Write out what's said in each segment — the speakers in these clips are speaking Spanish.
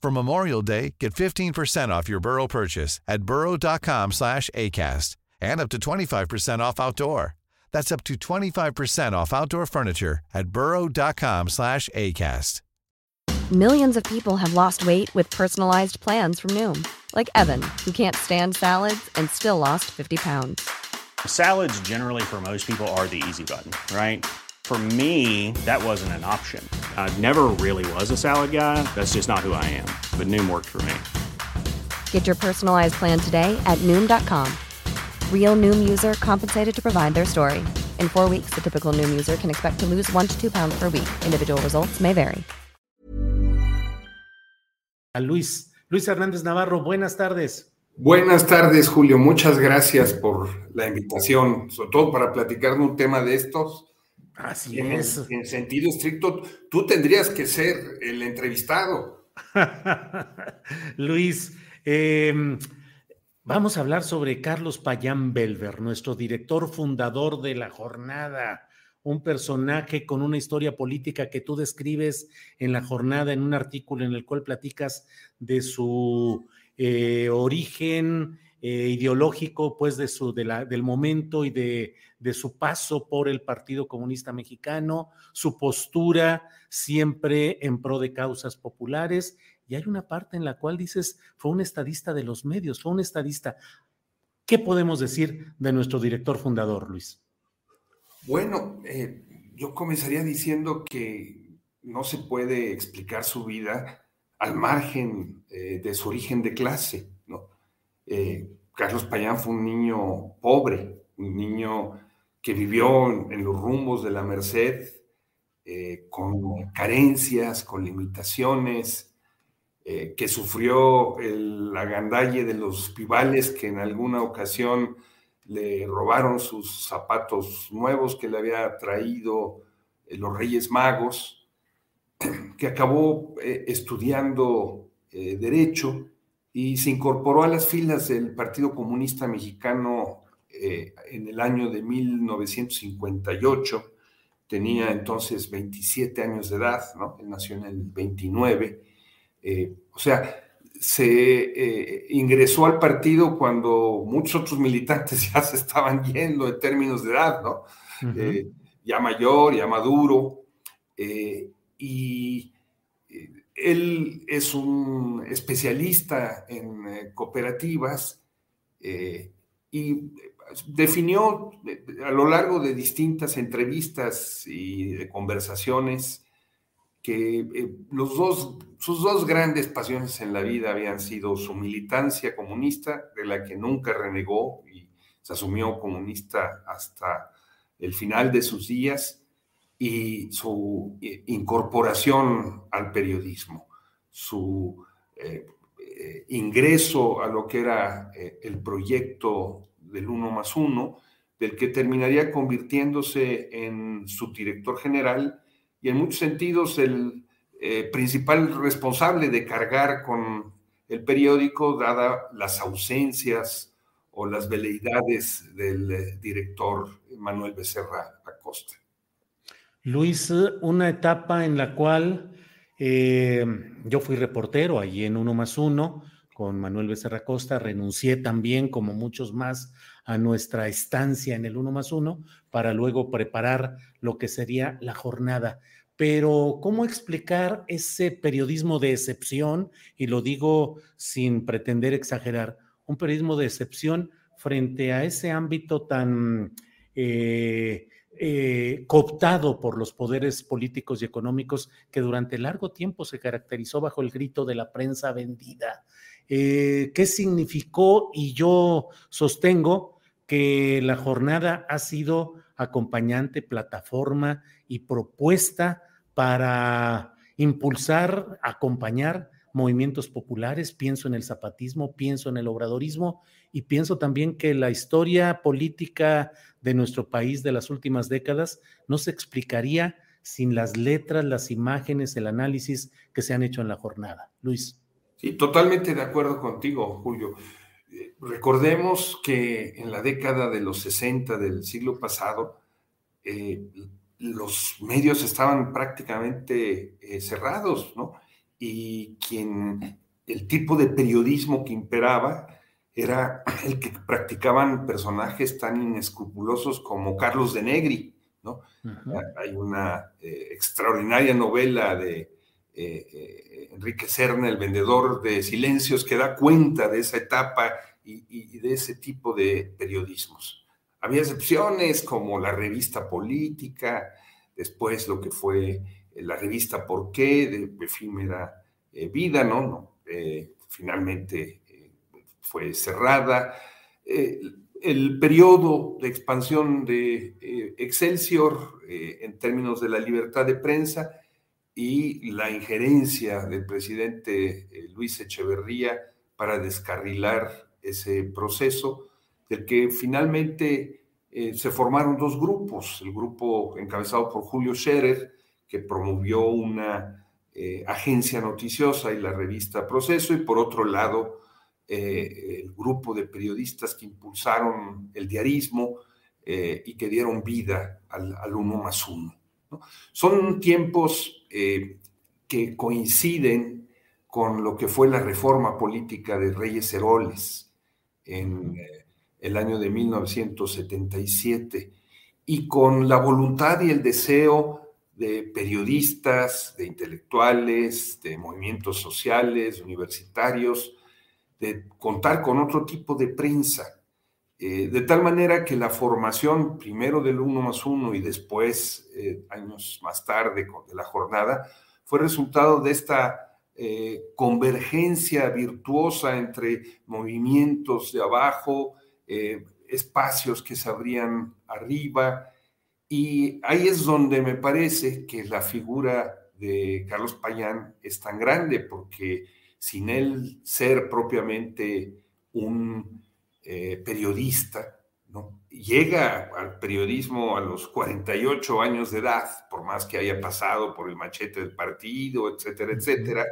For Memorial Day, get 15% off your Burrow purchase at burrow.com slash ACAST and up to 25% off outdoor. That's up to 25% off outdoor furniture at burrow.com slash ACAST. Millions of people have lost weight with personalized plans from Noom, like Evan, who can't stand salads and still lost 50 pounds. Salads generally for most people are the easy button, right? For me, that wasn't an option. I never really was a salad guy. That's just not who I am. But Noom worked for me. Get your personalized plan today at Noom.com. Real Noom user compensated to provide their story. In four weeks, the typical Noom user can expect to lose one to two pounds per week. Individual results may vary. A Luis. Luis Hernández Navarro, buenas tardes. Buenas tardes, Julio. Muchas gracias por la invitación, sobre todo para platicar de un tema de estos Así en, es. En sentido estricto, tú tendrías que ser el entrevistado. Luis, eh, vamos a hablar sobre Carlos Payán Belver, nuestro director fundador de la jornada, un personaje con una historia política que tú describes en la jornada, en un artículo en el cual platicas de su eh, origen eh, ideológico, pues de su, del momento y de, de su paso por el Partido Comunista Mexicano, su postura siempre en pro de causas populares. Y hay una parte en la cual dices, fue un estadista de los medios, fue un estadista. ¿Qué podemos decir de nuestro director fundador, Luis? Bueno, eh, yo comenzaría diciendo que no se puede explicar su vida al margen eh, de su origen de clase. Eh, Carlos Payán fue un niño pobre, un niño que vivió en, los rumbos de la Merced, eh, con carencias, con limitaciones, eh, que sufrió el agandalle de los pibales que en alguna ocasión le robaron sus zapatos nuevos que le había traído los Reyes Magos, que acabó estudiando Derecho y se incorporó a las filas del Partido Comunista Mexicano eh, en el año de 1958. Tenía entonces 27 años de edad, ¿no? Él nació en el 29. Eh, o sea, se eh, ingresó al partido cuando muchos otros militantes ya se estaban yendo en términos de edad, ¿no? Uh -huh. ya mayor, ya maduro, y él es un especialista en eh, cooperativas y definió a lo largo de distintas entrevistas y de conversaciones que eh, los dos, sus dos grandes pasiones en la vida habían sido su militancia comunista, de la que nunca renegó y se asumió comunista hasta el final de sus días, y su eh, incorporación al periodismo, su eh, eh, ingreso a lo que era el proyecto del uno más uno, del que terminaría convirtiéndose en subdirector general y en muchos sentidos el principal responsable de cargar con el periódico, dada las ausencias o las veleidades del director Manuel Becerra Acosta. Luis, una etapa en la cual eh, yo fui reportero allí en Uno más Uno con Manuel Becerra Acosta, renuncié también, como muchos más, a nuestra estancia en el Uno más Uno para luego preparar lo que sería la jornada pero ¿cómo explicar ese periodismo de excepción? Y lo digo sin pretender exagerar, un periodismo de excepción frente a ese ámbito tan eh, eh, cooptado por los poderes políticos y económicos que durante largo tiempo se caracterizó bajo el grito de la prensa vendida. Eh, ¿Qué significó? Y yo sostengo que la jornada ha sido acompañante, plataforma y propuesta para impulsar, acompañar movimientos populares, pienso en el zapatismo, pienso en el obradorismo y pienso también que la historia política de nuestro país de las últimas décadas no se explicaría sin las letras, las imágenes, el análisis que se han hecho en la jornada. Luis. Sí, totalmente de acuerdo contigo, Julio. Recordemos que en la década de los 60 del siglo pasado, eh, los medios estaban prácticamente eh, cerrados, ¿no? Y quien, el tipo de periodismo que imperaba era el que practicaban personajes tan inescrupulosos como Carlos de Negri, ¿no? Hay una eh, extraordinaria novela de eh, Enrique Serna, el vendedor de silencios, que da cuenta de esa etapa y, y de ese tipo de periodismos. Había excepciones como la revista política, después lo que fue eh, la revista Por qué, de efímera eh, vida, ¿no? no eh, finalmente fue cerrada. el periodo de expansión de Excelsior en términos de la libertad de prensa y la injerencia del presidente Luis Echeverría para descarrilar ese proceso del que finalmente eh, se formaron dos grupos, el grupo encabezado por Julio Scherer, que promovió una eh, agencia noticiosa y la revista Proceso, y por otro lado, eh, el grupo de periodistas que impulsaron el diarismo y que dieron vida al, uno más uno. Son tiempos que coinciden con lo que fue la reforma política de Reyes Heroles en el año de 1977, y con la voluntad y el deseo de periodistas, de intelectuales, de movimientos sociales, universitarios, de contar con otro tipo de prensa, eh, de tal manera que la formación primero del uno más uno y después, eh, años más tarde, de la jornada, fue resultado de esta eh, convergencia virtuosa entre movimientos de abajo, espacios que se abrían arriba. Y ahí es donde me parece que la figura de Carlos Payán es tan grande, porque sin él ser propiamente un eh, periodista, ¿no? llega al periodismo a los 48 años de edad, por más que haya pasado por el machete del partido, etcétera, etcétera,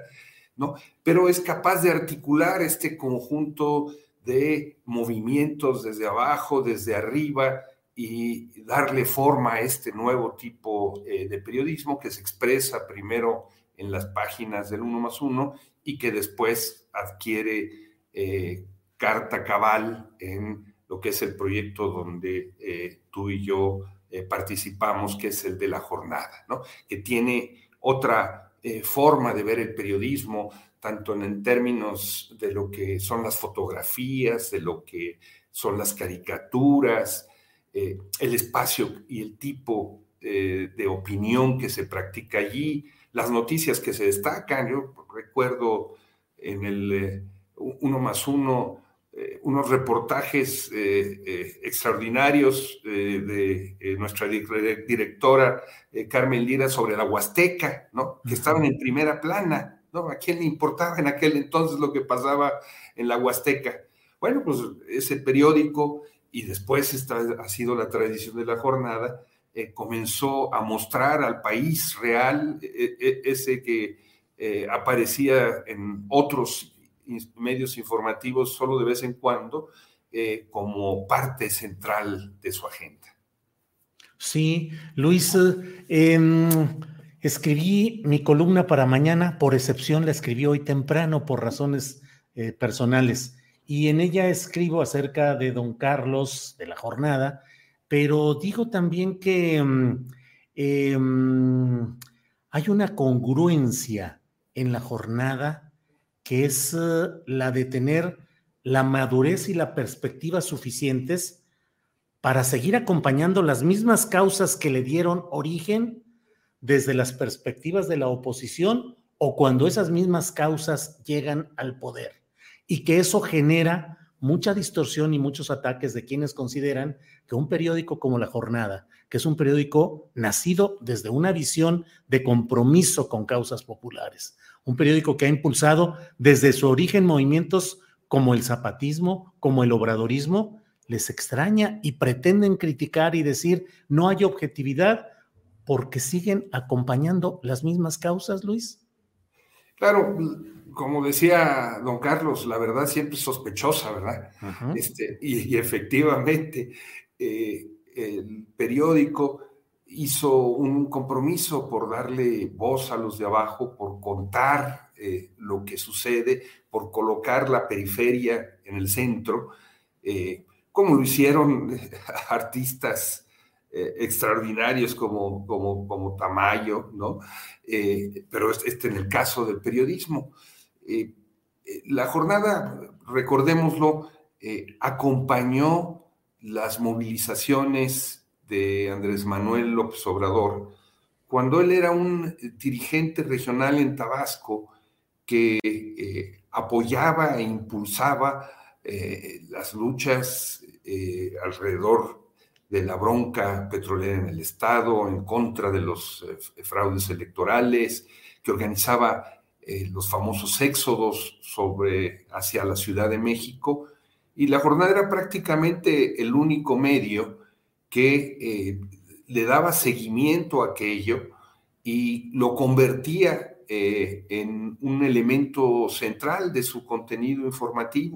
¿no? pero es capaz de articular este conjunto de movimientos desde abajo, desde arriba y darle forma a este nuevo tipo eh, de periodismo que se expresa primero en las páginas del uno más uno y que después adquiere eh, carta cabal en lo que es el proyecto donde eh, tú y yo participamos, que es el de la jornada, ¿no? que tiene otra forma de ver el periodismo, tanto en términos de lo que son las fotografías, de lo que son las caricaturas, eh, el espacio y el tipo eh, de opinión que se practica allí, las noticias que se destacan. Yo recuerdo en el eh, uno más uno, unos reportajes extraordinarios de nuestra directora Carmen Lira sobre la Huasteca, ¿no? que estaban en primera plana ¿A quién le importaba en aquel entonces lo que pasaba en la Huasteca? Bueno, pues ese periódico, y después esta ha sido la tradición de la jornada, eh, comenzó a mostrar al país real, e, e, ese que eh, aparecía en otros medios informativos solo de vez en cuando, eh, como parte central de su agenda. Sí, Luis, em, Escribí mi columna para mañana, por excepción la escribí hoy temprano por razones personales, y en ella escribo acerca de don Carlos, de la jornada, pero digo también que mm, em, hay una congruencia en la jornada que es eh, la de tener la madurez y la perspectiva suficientes para seguir acompañando las mismas causas que le dieron origen desde las perspectivas de la oposición o cuando esas mismas causas llegan al poder y que eso genera mucha distorsión y muchos ataques de quienes consideran que un periódico como La Jornada, que es un periódico nacido desde una visión de compromiso con causas populares, un periódico que ha impulsado desde su origen movimientos como el zapatismo, como el obradorismo, les extraña y pretenden criticar y decir no hay objetividad porque siguen acompañando las mismas causas, Luis. Claro, como decía don Carlos, la verdad siempre es sospechosa, ¿verdad? Este, y, efectivamente, eh, el periódico hizo un compromiso por darle voz a los de abajo, por contar eh, lo que sucede, por colocar la periferia en el centro, eh, como lo hicieron artistas extraordinarios como, como, como Tamayo, ¿no? pero este en el caso del periodismo. Eh, eh, la jornada, recordémoslo, eh, acompañó las movilizaciones de Andrés Manuel López Obrador cuando él era un dirigente regional en Tabasco que apoyaba e impulsaba las luchas alrededor de la bronca petrolera en el Estado, en contra de los fraudes electorales, que organizaba eh, los famosos éxodos sobre, hacia la Ciudad de México, y la jornada era prácticamente el único medio que eh, le daba seguimiento a aquello y lo convertía eh, en un elemento central de su contenido informativo.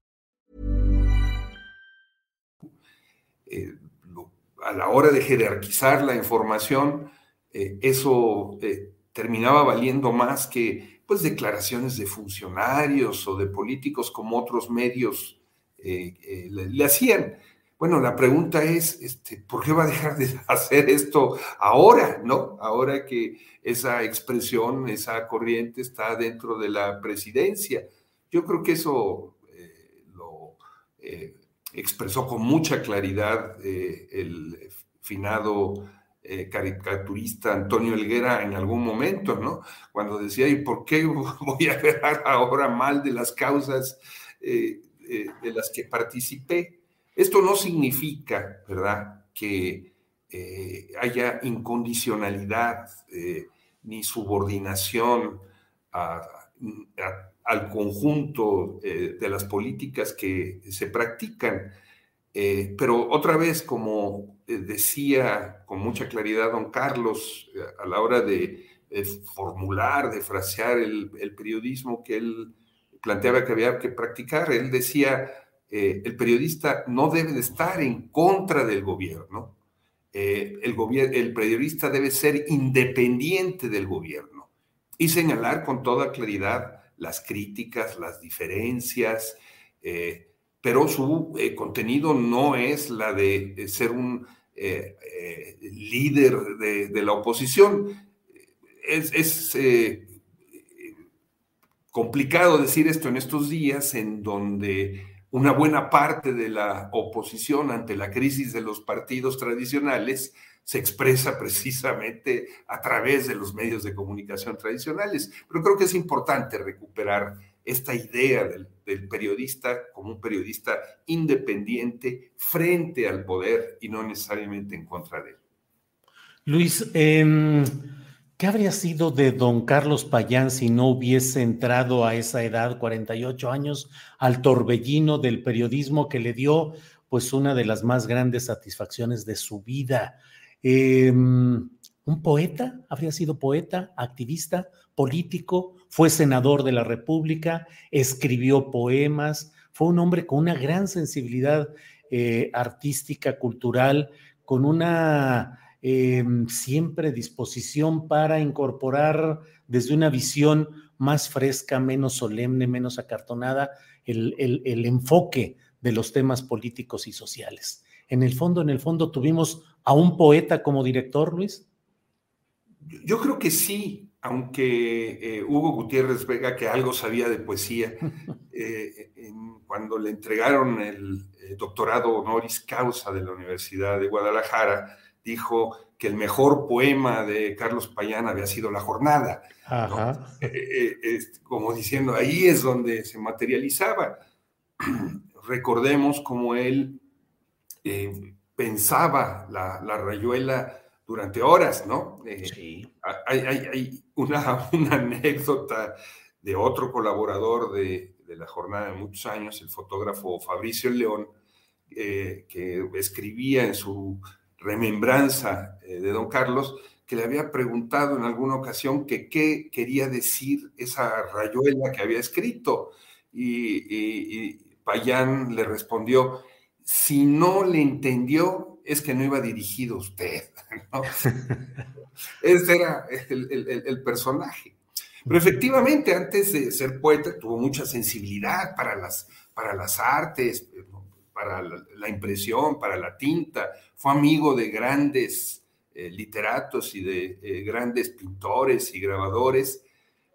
Eh, a la hora de jerarquizar la información, eh, eso eh, terminaba valiendo más que pues declaraciones de funcionarios o de políticos como otros medios le, hacían. Bueno, la pregunta es, este, ¿por qué va a dejar de hacer esto ahora, no? Ahora que esa expresión, esa corriente está dentro de la presidencia. Yo creo que eso lo expresó con mucha claridad eh, el finado eh, caricaturista Antonio Elguera en algún momento, ¿no? Cuando decía, ¿y por qué voy a hablar ahora mal de las causas eh, de las que participé? Esto no significa, ¿verdad?, que haya incondicionalidad ni subordinación al conjunto eh, de las políticas que se practican. Eh, pero otra vez, como eh, decía con mucha claridad don Carlos a la hora de, formular, de frasear el, periodismo que él planteaba que había que practicar, él decía, el periodista no debe de estar en contra del gobierno, el, el periodista debe ser independiente del gobierno y señalar con toda claridad las críticas, las diferencias, eh, pero su eh, contenido no es la de, ser un eh, líder de, la oposición. Es, es complicado decir esto en estos días en donde una buena parte de la oposición ante la crisis de los partidos tradicionales se expresa precisamente a través de los medios de comunicación tradicionales. Pero creo que es importante recuperar esta idea del, periodista como un periodista independiente frente al poder y no necesariamente en contra de él. Luis, em, ¿Qué habría sido de don Carlos Payán si no hubiese entrado a esa edad, 48 años, al torbellino del periodismo que le dio pues una de las más grandes satisfacciones de su vida? Eh, ¿Un poeta? ¿Habría sido poeta, activista, político? Fue senador de la República, escribió poemas, fue un hombre con una gran sensibilidad eh, artística, cultural, con una eh, siempre disposición para incorporar desde una visión más fresca, menos solemne, menos acartonada, el, el, enfoque de los temas políticos y sociales. En el fondo, en el fondo, tuvimos a un poeta como director, Luis. Yo creo que sí, aunque eh, Hugo Gutiérrez Vega, que algo sabía de poesía, eh, cuando le entregaron el doctorado honoris causa de la Universidad de Guadalajara, dijo que el mejor poema de Carlos Payán había sido La Jornada, eh, eh, como diciendo, ahí es donde se materializaba. Recordemos cómo él eh, pensaba la, rayuela durante horas, ¿no? sí. Hay, una, anécdota de otro colaborador de, de, la jornada de muchos años, el fotógrafo Fabricio León, que escribía en su remembranza eh, de don Carlos, que le había preguntado en alguna ocasión que qué quería decir esa rayuela que había escrito. Y, Payán le respondió, si no le entendió, es que no iba dirigido usted. Ese era el, personaje. Pero efectivamente, antes de ser poeta, tuvo mucha sensibilidad para las, para las artes, para la, impresión, para la tinta, fue amigo de grandes eh, literatos y de eh, grandes pintores y grabadores,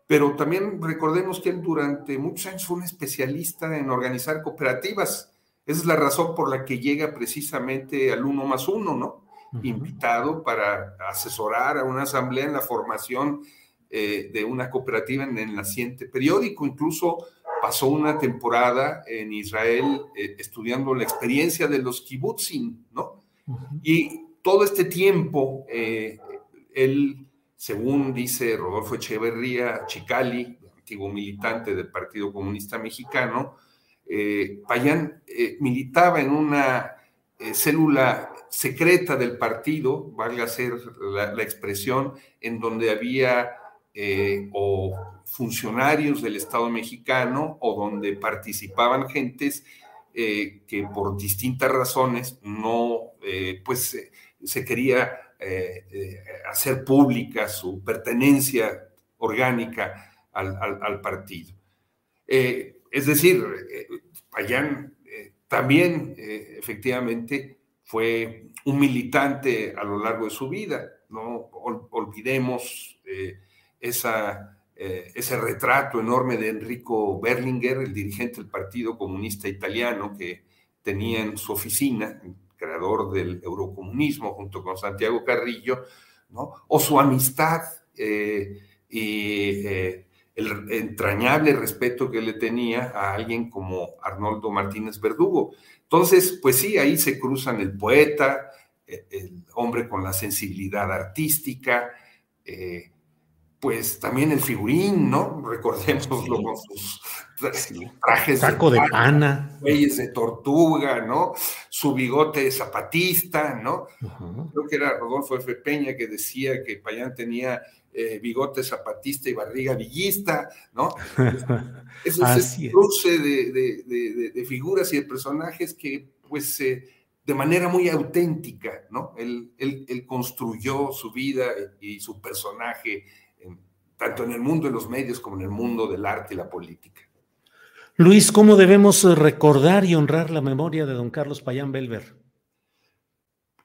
pero también recordemos que él durante muchos años fue un especialista en organizar cooperativas. Esa es la razón por la que llega precisamente al uno más uno, ¿no? Invitado para asesorar a una asamblea en la formación eh, de una cooperativa en el naciente periódico. Incluso pasó una temporada en Israel eh, estudiando la experiencia de los kibbutzim, ¿no? Y todo este tiempo, eh, él, según dice Rodolfo Echeverría Chicali, antiguo militante del Partido Comunista Mexicano, eh, Payán militaba en una célula secreta del partido, valga ser la, expresión, en donde había o funcionarios del Estado mexicano o donde participaban gentes eh, que por distintas razones no, eh, pues se quería eh, hacer pública su pertenencia orgánica al, partido. Es decir, Payán también efectivamente fue un militante a lo largo de su vida, no olvidemos esa eh, ese retrato enorme de Enrico Berlinguer, el dirigente del Partido Comunista Italiano, que tenía en su oficina, creador del eurocomunismo, junto con Santiago Carrillo, ¿no? o su amistad eh, y eh, el entrañable respeto que le tenía a alguien como Arnoldo Martínez Verdugo. Entonces, pues sí, ahí se cruzan el poeta, el hombre con la sensibilidad artística, pues también el figurín, ¿no? Recordémoslo con sus trajes Saco de, pana, Reyes de tortuga, ¿no? Su bigote zapatista, ¿no? Creo que era Rodolfo F. Peña que decía que Payán tenía eh, bigote zapatista y barriga villista, ¿no? Ese es el cruce de, figuras y de personajes que, pues, eh, de manera muy auténtica, ¿no? Él, él construyó su vida y su personaje tanto en el mundo de los medios como en el mundo del arte y la política. Luis, ¿cómo debemos recordar y honrar la memoria de don Carlos Payán Belver?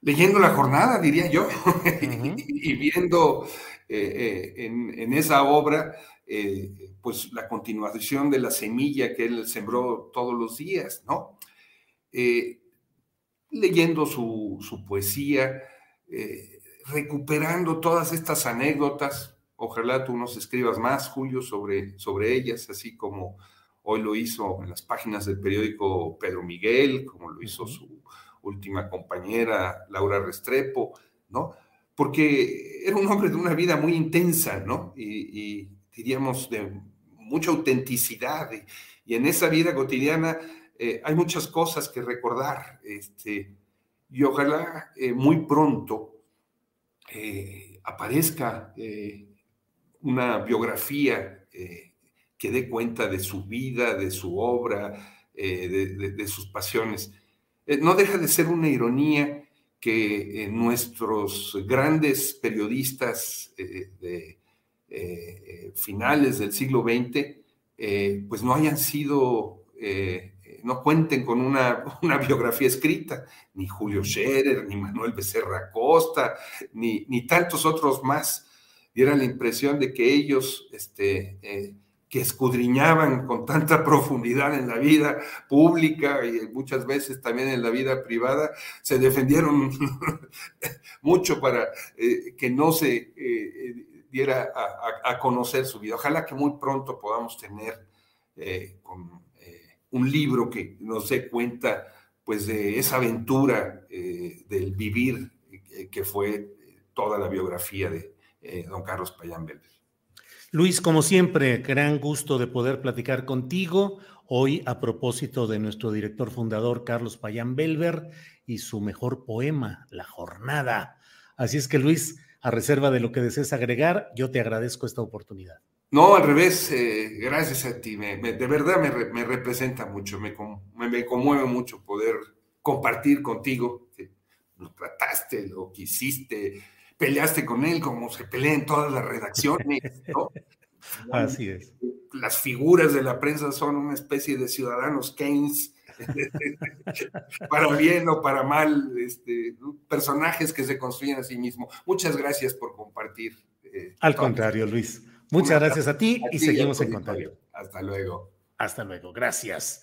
Leyendo la jornada, diría yo, y, viendo eh, eh, en, esa obra, eh, pues la continuación de la semilla que él sembró todos los días, ¿no? leyendo su, su poesía, recuperando todas estas anécdotas, Ojalá tú nos escribas más, Julio, sobre, sobre ellas, así como hoy lo hizo en las páginas del periódico Pedro Miguel, como lo hizo su última compañera Laura Restrepo, ¿no? Porque era un hombre de una vida muy intensa, ¿no? Y, diríamos de mucha autenticidad. Y, en esa vida cotidiana eh, hay muchas cosas que recordar. Este, y ojalá eh, muy pronto eh, aparezca una biografía que dé cuenta de su vida, de su obra, de, sus pasiones. no deja de ser una ironía que nuestros grandes periodistas de finales del siglo XX pues no hayan sido no cuenten con una, biografía escrita, ni Julio Scherer, ni Manuel Becerra Costa, ni, ni tantos otros más. Diera la impresión de que ellos, este, eh, que escudriñaban con tanta profundidad en la vida pública y muchas veces también en la vida privada, se defendieron mucho para eh, que no se eh, diera a, conocer su vida. Ojalá que muy pronto podamos tener un libro que nos dé cuenta pues de esa aventura eh, del vivir eh, que fue toda la biografía de eh, don Carlos Payán Belver. Luis, como siempre, gran gusto de poder platicar contigo hoy a propósito de nuestro director fundador Carlos Payán Belver y su mejor poema, La Jornada. Así es que Luis, a reserva de lo que desees agregar, yo te agradezco esta oportunidad. No, al revés, eh, gracias a ti. de verdad me, representa mucho, me, me, conmueve mucho poder compartir contigo. lo trataste, lo quisiste, peleaste con él como se pelean todas las redacciones. ¿no? Así es. Las figuras de la prensa son una especie de ciudadanos Keynes, para bien o para mal, este, personajes que se construyen a sí mismos. Muchas gracias por compartir. Eh, Al contrario, Luis. Muchas gracias a ti y seguimos en contacto. Hasta luego. Hasta luego. Gracias.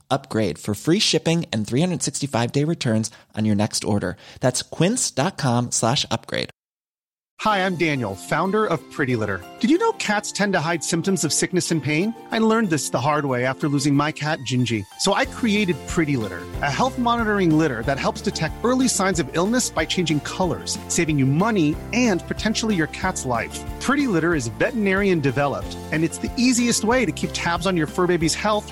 upgrade for free shipping and 365 day returns on your next order. That's quince.com slash upgrade. Hi, I'm Daniel, founder of Pretty Litter. Did you know cats tend to hide symptoms of sickness and pain? I learned this the hard way after losing my cat, Gingy. So I created Pretty Litter, a health monitoring litter that helps detect early signs of illness by changing colors, saving you money and potentially your cat's life. Pretty Litter is veterinarian developed, and it's the easiest way to keep tabs on your fur baby's health